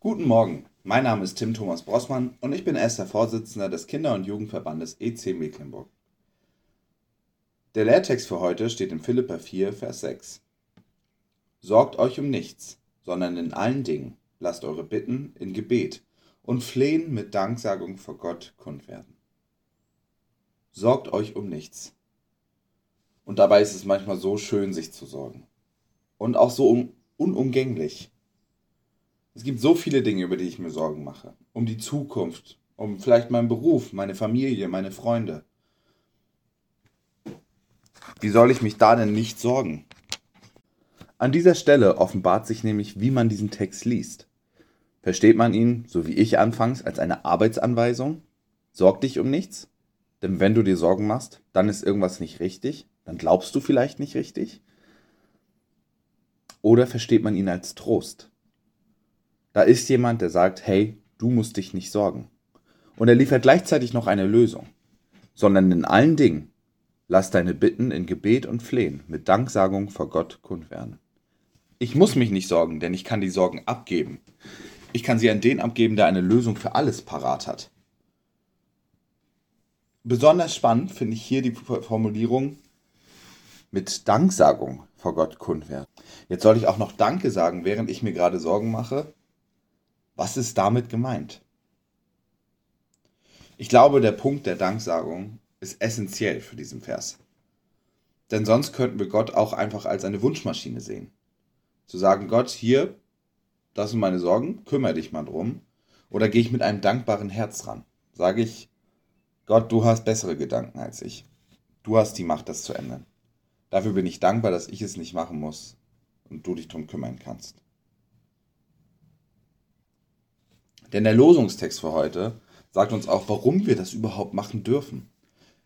Guten Morgen, mein Name ist Tim Thomas Brossmann und ich bin erster Vorsitzender des Kinder- und Jugendverbandes EC Mecklenburg. Der Lehrtext für heute steht in Philippa 4, Vers 6. Sorgt euch um nichts, sondern in allen Dingen lasst eure Bitten in Gebet und Flehen mit Danksagung vor Gott kund werden. Sorgt euch um nichts. Und dabei ist es manchmal so schön, sich zu sorgen. Und auch so unumgänglich. Es gibt so viele Dinge, über die ich mir Sorgen mache. Um die Zukunft, um vielleicht meinen Beruf, meine Familie, meine Freunde. Wie soll ich mich da denn nicht sorgen? An dieser Stelle offenbart sich nämlich, wie man diesen Text liest. Versteht man ihn, so wie ich anfangs, als eine Arbeitsanweisung? Sorg dich um nichts? Denn wenn du dir Sorgen machst, dann ist irgendwas nicht richtig, dann glaubst du vielleicht nicht richtig. Oder versteht man ihn als Trost? Da ist jemand, der sagt, hey, du musst dich nicht sorgen. Und er liefert gleichzeitig noch eine Lösung. Sondern in allen Dingen lass deine Bitten in Gebet und Flehen mit Danksagung vor Gott kund werden. Ich muss mich nicht sorgen, denn ich kann die Sorgen abgeben. Ich kann sie an den abgeben, der eine Lösung für alles parat hat. Besonders spannend finde ich hier die Formulierung mit Danksagung vor Gott kund werden. Jetzt soll ich auch noch Danke sagen, während ich mir gerade Sorgen mache. Was ist damit gemeint? Ich glaube, der Punkt der Danksagung ist essentiell für diesen Vers. Denn sonst könnten wir Gott auch einfach als eine Wunschmaschine sehen. Zu sagen, Gott, hier, das sind meine Sorgen, kümmere dich mal drum. Oder gehe ich mit einem dankbaren Herz ran? Sage ich, Gott, du hast bessere Gedanken als ich. Du hast die Macht, das zu ändern. Dafür bin ich dankbar, dass ich es nicht machen muss und du dich darum kümmern kannst. Denn der Losungstext für heute sagt uns auch, warum wir das überhaupt machen dürfen.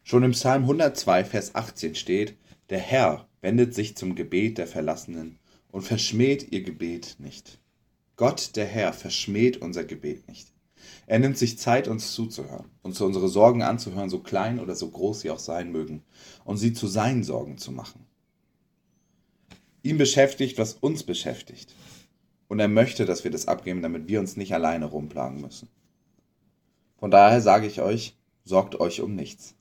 Schon im Psalm 102, Vers 18 steht, der Herr wendet sich zum Gebet der Verlassenen und verschmäht ihr Gebet nicht. Gott, der Herr, verschmäht unser Gebet nicht. Er nimmt sich Zeit, uns zuzuhören, uns unsere Sorgen anzuhören, so klein oder so groß sie auch sein mögen, und sie zu seinen Sorgen zu machen. Ihn beschäftigt, was uns beschäftigt. Und er möchte, dass wir das abgeben, damit wir uns nicht alleine rumplagen müssen. Von daher sage ich euch, sorgt euch um nichts.